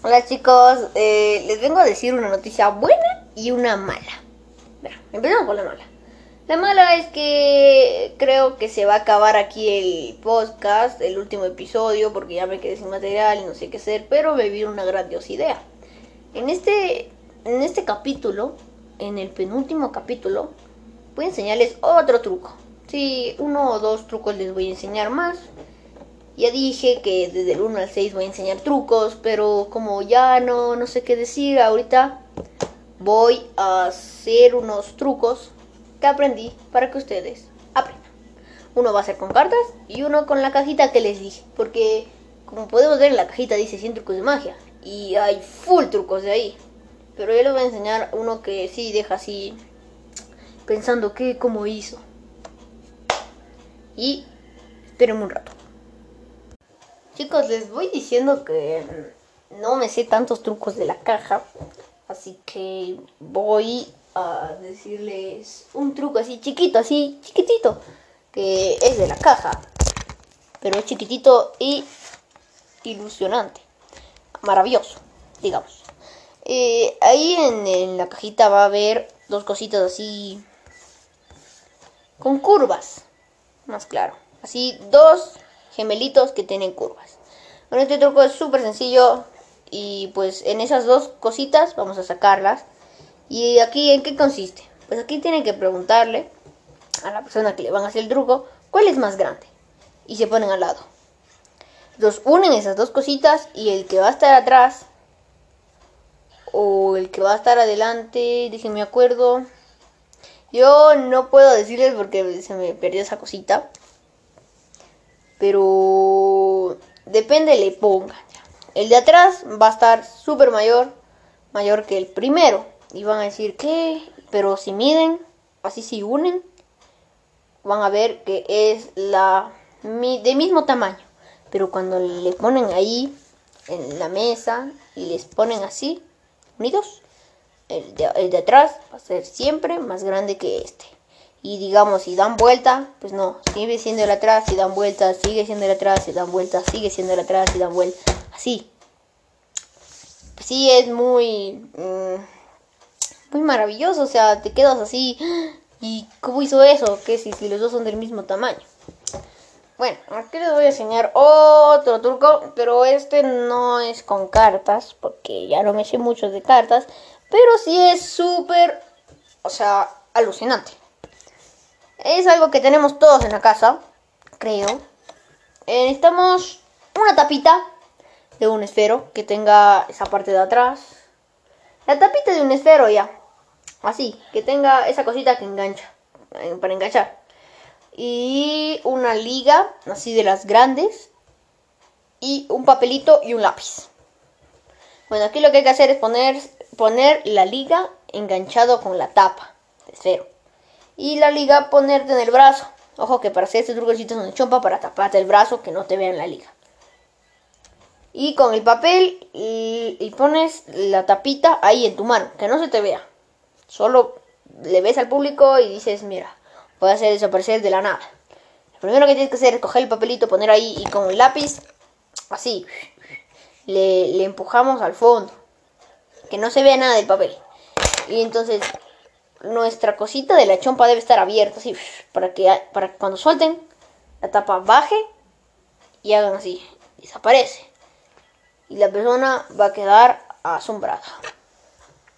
Hola chicos, eh, les vengo a decir una noticia buena y una mala. Empezamos con la mala. La mala es que creo que se va a acabar aquí el podcast, el último episodio, porque ya me quedé sin material y no sé qué hacer, pero me vino una grandiosa idea. En este, en este capítulo, en el penúltimo capítulo, voy a enseñarles otro truco. Sí, uno o dos trucos les voy a enseñar más. Ya dije que desde el 1 al 6 voy a enseñar trucos, pero como ya no, no sé qué decir ahorita, voy a hacer unos trucos que aprendí para que ustedes aprendan. Uno va a ser con cartas y uno con la cajita que les dije, porque como podemos ver en la cajita dice 100 trucos de magia y hay full trucos de ahí. Pero yo les voy a enseñar uno que sí deja así pensando que cómo hizo. Y espérenme un rato. Chicos, les voy diciendo que no me sé tantos trucos de la caja, así que voy a decirles un truco así chiquito, así chiquitito, que es de la caja, pero es chiquitito y ilusionante, maravilloso, digamos. Eh, ahí en, en la cajita va a haber dos cositas así con curvas, más claro, así dos gemelitos que tienen curvas. Bueno, este truco es súper sencillo y pues en esas dos cositas vamos a sacarlas. ¿Y aquí en qué consiste? Pues aquí tienen que preguntarle a la persona que le van a hacer el truco cuál es más grande y se ponen al lado. Entonces unen esas dos cositas y el que va a estar atrás o el que va a estar adelante, déjenme acuerdo. Yo no puedo decirles porque se me perdió esa cosita. Pero depende le pongan. El de atrás va a estar súper mayor, mayor que el primero. Y van a decir, ¿qué? Pero si miden, así si unen, van a ver que es la de mismo tamaño. Pero cuando le ponen ahí en la mesa y les ponen así, unidos, el de, el de atrás va a ser siempre más grande que este y digamos si dan vuelta, pues no, sigue siendo el atrás, si dan vuelta, sigue siendo el atrás, si dan vuelta, sigue siendo el atrás, si dan vuelta, así. Pues sí es muy mmm, muy maravilloso, o sea, te quedas así y cómo hizo eso, si, si los dos son del mismo tamaño. Bueno, aquí les voy a enseñar otro truco, pero este no es con cartas, porque ya no me sé mucho de cartas, pero sí es súper, o sea, alucinante. Es algo que tenemos todos en la casa, creo. Eh, necesitamos una tapita de un esfero que tenga esa parte de atrás. La tapita de un esfero ya. Así, que tenga esa cosita que engancha, eh, para enganchar. Y una liga, así de las grandes. Y un papelito y un lápiz. Bueno, aquí lo que hay que hacer es poner, poner la liga enganchado con la tapa de esfero y la liga ponerte en el brazo. Ojo que para hacer este truco necesitas una chompa para taparte el brazo que no te vean la liga. Y con el papel y, pones la tapita ahí en tu mano, que no se te vea. Solo le ves al público y dices, mira, voy a hacer desaparecer de la nada. Lo primero que tienes que hacer es coger el papelito, poner ahí y con el lápiz, así, le, le empujamos al fondo. Que no se vea nada del papel. Y entonces nuestra cosita de la chompa debe estar abierta así para que para que cuando suelten la tapa baje y hagan así desaparece. Y la persona va a quedar asombrada